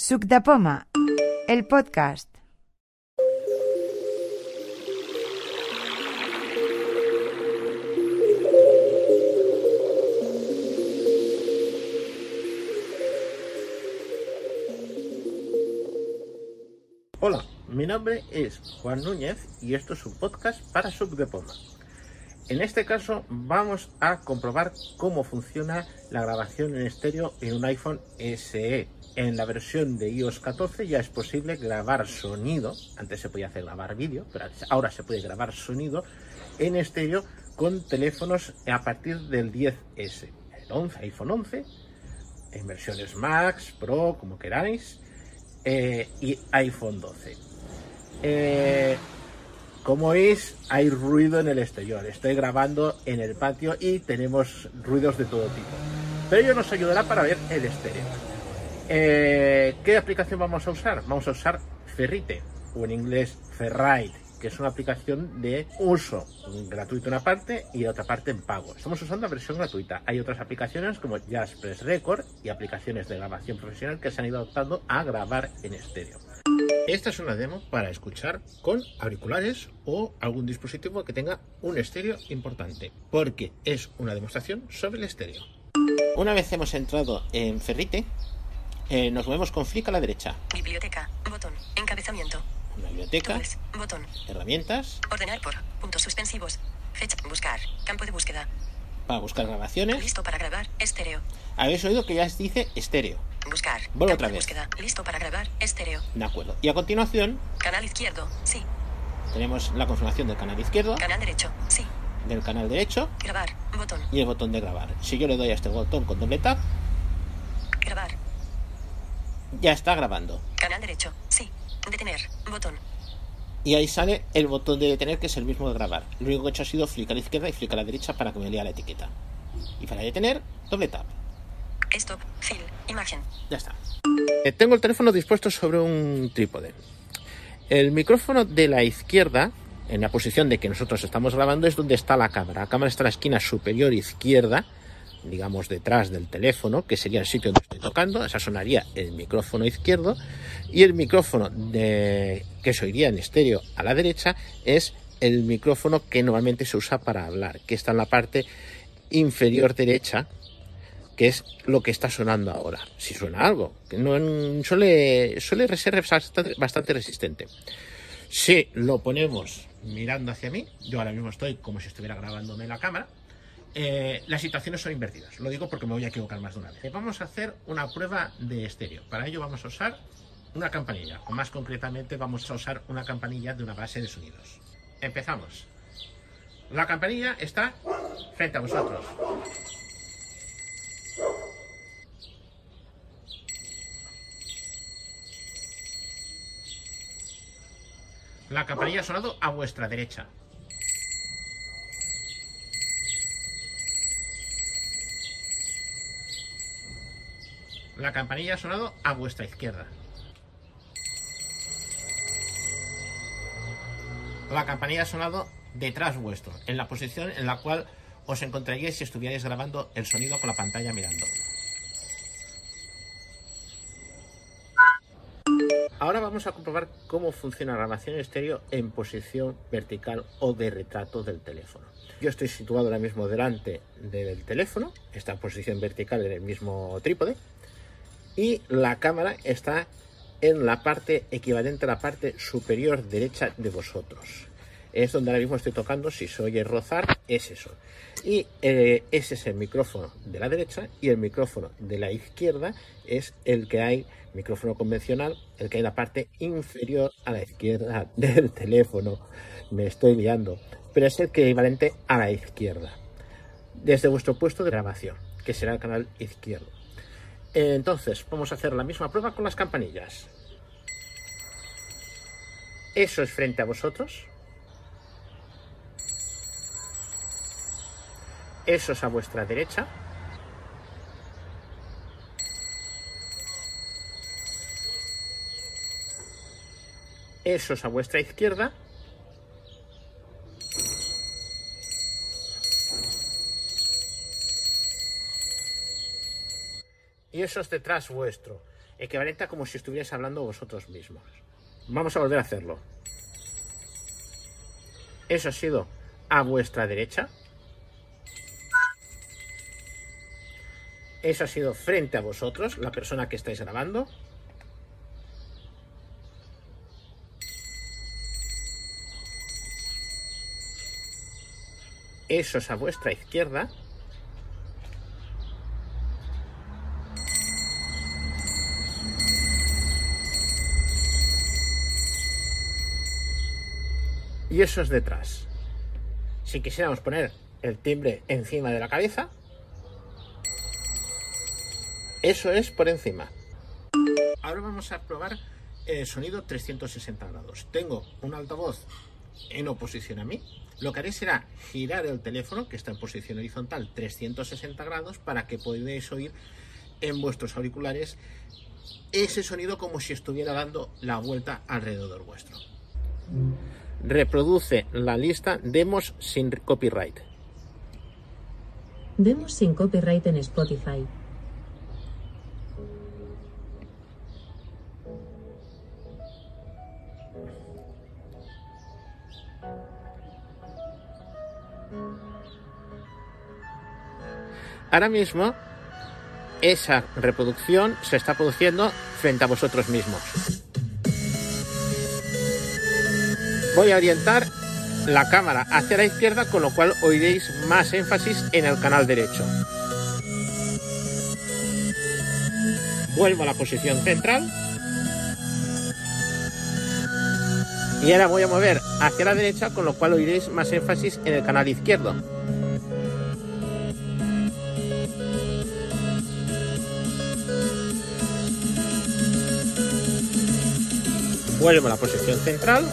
Suc el podcast. Hola, mi nombre es Juan Núñez y esto es un podcast para Sub de Poma. En este caso vamos a comprobar cómo funciona la grabación en estéreo en un iPhone SE. En la versión de iOS 14 ya es posible grabar sonido, antes se podía hacer grabar vídeo, pero ahora se puede grabar sonido en estéreo con teléfonos a partir del 10S, el 11, iPhone 11, en versiones Max, Pro, como queráis, eh, y iPhone 12. Eh, como veis, hay ruido en el exterior. Estoy grabando en el patio y tenemos ruidos de todo tipo. Pero ello nos ayudará para ver el estéreo. Eh, ¿Qué aplicación vamos a usar? Vamos a usar Ferrite, o en inglés Ferrite, que es una aplicación de uso gratuito en una parte y otra parte en pago. Estamos usando la versión gratuita. Hay otras aplicaciones como Jazzpress Record y aplicaciones de grabación profesional que se han ido adoptando a grabar en estéreo. Esta es una demo para escuchar con auriculares o algún dispositivo que tenga un estéreo importante, porque es una demostración sobre el estéreo. Una vez hemos entrado en Ferrite, eh, nos movemos con flick a la derecha. Biblioteca, botón, encabezamiento, Una biblioteca, tools, botón, herramientas, ordenar por, puntos suspensivos, fecha, buscar, campo de búsqueda, para buscar grabaciones. listo para grabar, estéreo, Habéis oído que ya os dice estéreo. buscar, Vuelvo otra vez. búsqueda, listo para grabar, estéreo, De acuerdo. Y a continuación canal izquierdo, sí, tenemos la confirmación del canal izquierdo, canal derecho, sí, del canal derecho. Grabar, botón, y el botón de grabar. Si yo le doy a este botón con doble tap, ya está grabando. canal derecho, sí, detener, botón, Y ahí sale el botón de detener, que es el mismo de grabar. Lo único que he hecho ha sido flick a la izquierda y flick a la derecha para que me lea la etiqueta. Y para detener, doble tap. stop, fill, imagen, Ya está. Eh, tengo el teléfono dispuesto sobre un trípode. El micrófono de la izquierda, en la posición de que nosotros estamos grabando, es donde está la cámara. La cámara está en la esquina superior izquierda, digamos detrás del teléfono, que sería el sitio donde estoy tocando. Esa sonaría el micrófono izquierdo. Y el micrófono que se oiría en estéreo a la derecha es el micrófono que normalmente se usa para hablar, que está en la parte inferior derecha que es lo que está sonando ahora. Si suena algo, que suele, suele ser bastante, resistente. Si lo ponemos mirando hacia mí, yo ahora mismo estoy como si estuviera grabándome la cámara, eh, las situaciones son invertidas. Lo digo porque me voy a equivocar más de una vez. Vamos a hacer una prueba de estéreo. Para ello vamos a usar una campanilla, o más concretamente vamos a usar una campanilla de una base de sonidos. Empezamos. La campanilla está frente a vosotros. La campanilla ha sonado a vuestra derecha. La campanilla ha sonado a vuestra izquierda. La campanilla ha sonado detrás vuestro, en la posición en la cual os encontraríais si estuvierais grabando el sonido con la pantalla mirando. Ahora vamos a comprobar cómo funciona la grabación estéreo en posición vertical o de retrato del teléfono. Yo estoy situado ahora mismo delante del teléfono, está en posición vertical en el mismo trípode, y la cámara está en la parte equivalente a la parte superior derecha de vosotros. Es donde ahora mismo estoy tocando, si se oye rozar, es eso. Y eh, ese es el micrófono de la derecha y el micrófono de la izquierda es el que hay, micrófono convencional, el que hay en la parte inferior a la izquierda del teléfono. Me estoy liando, pero es el equivalente a la izquierda. Desde vuestro puesto de grabación, que será el canal izquierdo. Entonces, vamos a hacer la misma prueba con las campanillas. Eso es frente a vosotros. Eso es a vuestra derecha. Eso es a vuestra izquierda. Es detrás vuestro. equivalente a como si estuvierais hablando vosotros mismos. Vamos a volver a hacerlo. Eso ha sido a vuestra derecha. Eso ha sido frente a vosotros, la persona que estáis grabando. Eso es a vuestra izquierda. Es detrás. Si quisiéramos poner el timbre encima de la cabeza, eso es por encima. Ahora vamos a probar el sonido 360 grados. Tengo un altavoz en oposición a mí. Lo que haré será girar el teléfono, que está en posición horizontal 360 grados, para que podáis oír en vuestros auriculares ese sonido como si estuviera dando la vuelta alrededor vuestro. Reproduce la lista demos sin copyright. Demos sin copyright en Spotify. Ahora mismo esa reproducción se está produciendo frente a vosotros mismos. Voy a orientar la cámara hacia la izquierda, con lo cual oiréis más énfasis en el canal derecho. Vuelvo a la posición central. Y ahora voy a mover hacia la derecha, con lo cual oiréis más énfasis en el canal izquierdo. Vuelvo a la posición central.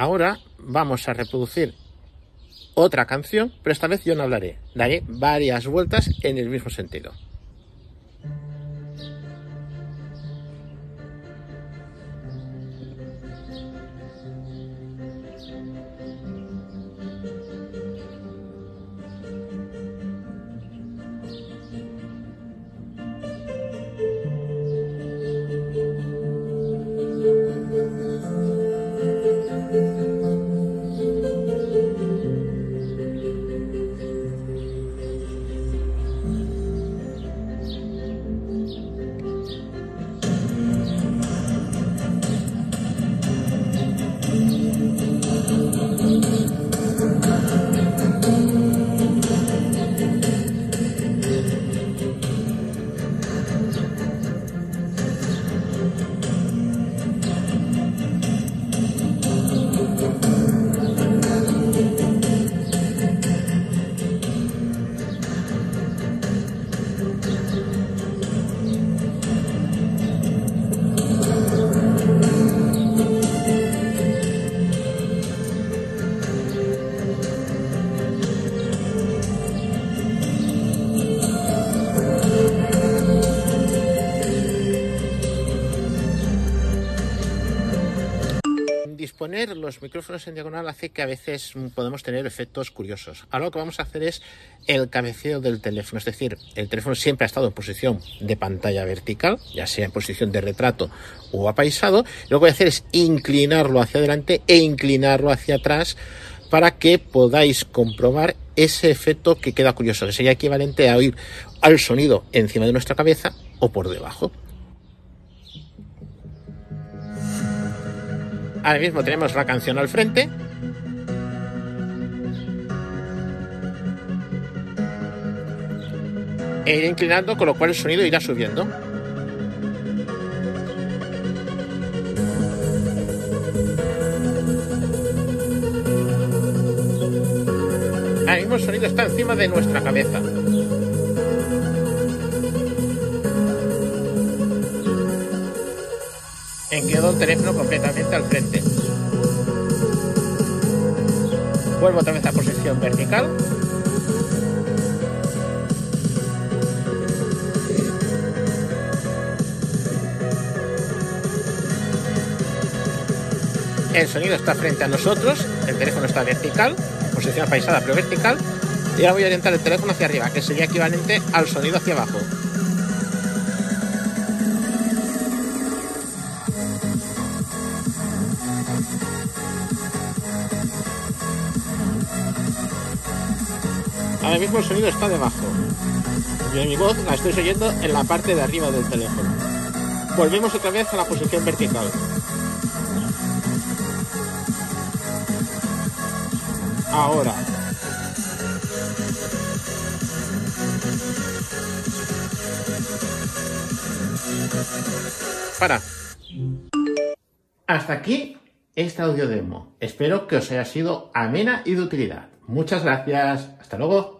Ahora vamos a reproducir otra canción, pero esta vez yo no hablaré. Daré varias vueltas en el mismo sentido. Disponer los micrófonos en diagonal hace que a veces podemos tener efectos curiosos. Ahora lo que vamos a hacer es el cabeceo del teléfono, es decir, el teléfono siempre ha estado en posición de pantalla vertical, ya sea en posición de retrato o apaisado. Lo que voy a hacer es inclinarlo hacia adelante e inclinarlo hacia atrás para que podáis comprobar ese efecto que queda curioso, que sería equivalente a oír al sonido encima de nuestra cabeza o por debajo. Ahora mismo tenemos la canción al frente. E ir inclinando, con lo cual el sonido irá subiendo. Ahora mismo el sonido está encima de nuestra cabeza. En quedó el teléfono completamente al frente. Vuelvo otra vez a posición vertical. El sonido está frente a nosotros, el teléfono está vertical, posición paisada pero vertical, Y ahora voy a orientar el teléfono hacia arriba, que sería equivalente al sonido hacia abajo. Ahora mismo el sonido está debajo. Y mi voz la estoy oyendo en la parte de arriba del teléfono. Volvemos otra vez a la posición vertical. Ahora. Para. Hasta aquí este audio demo. Espero que os haya sido amena y de utilidad. Muchas gracias. Hasta luego.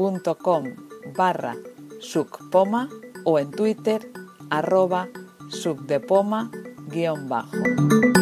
facebook.com barra sucpoma o en twitter arroba subdepoma guion bajo.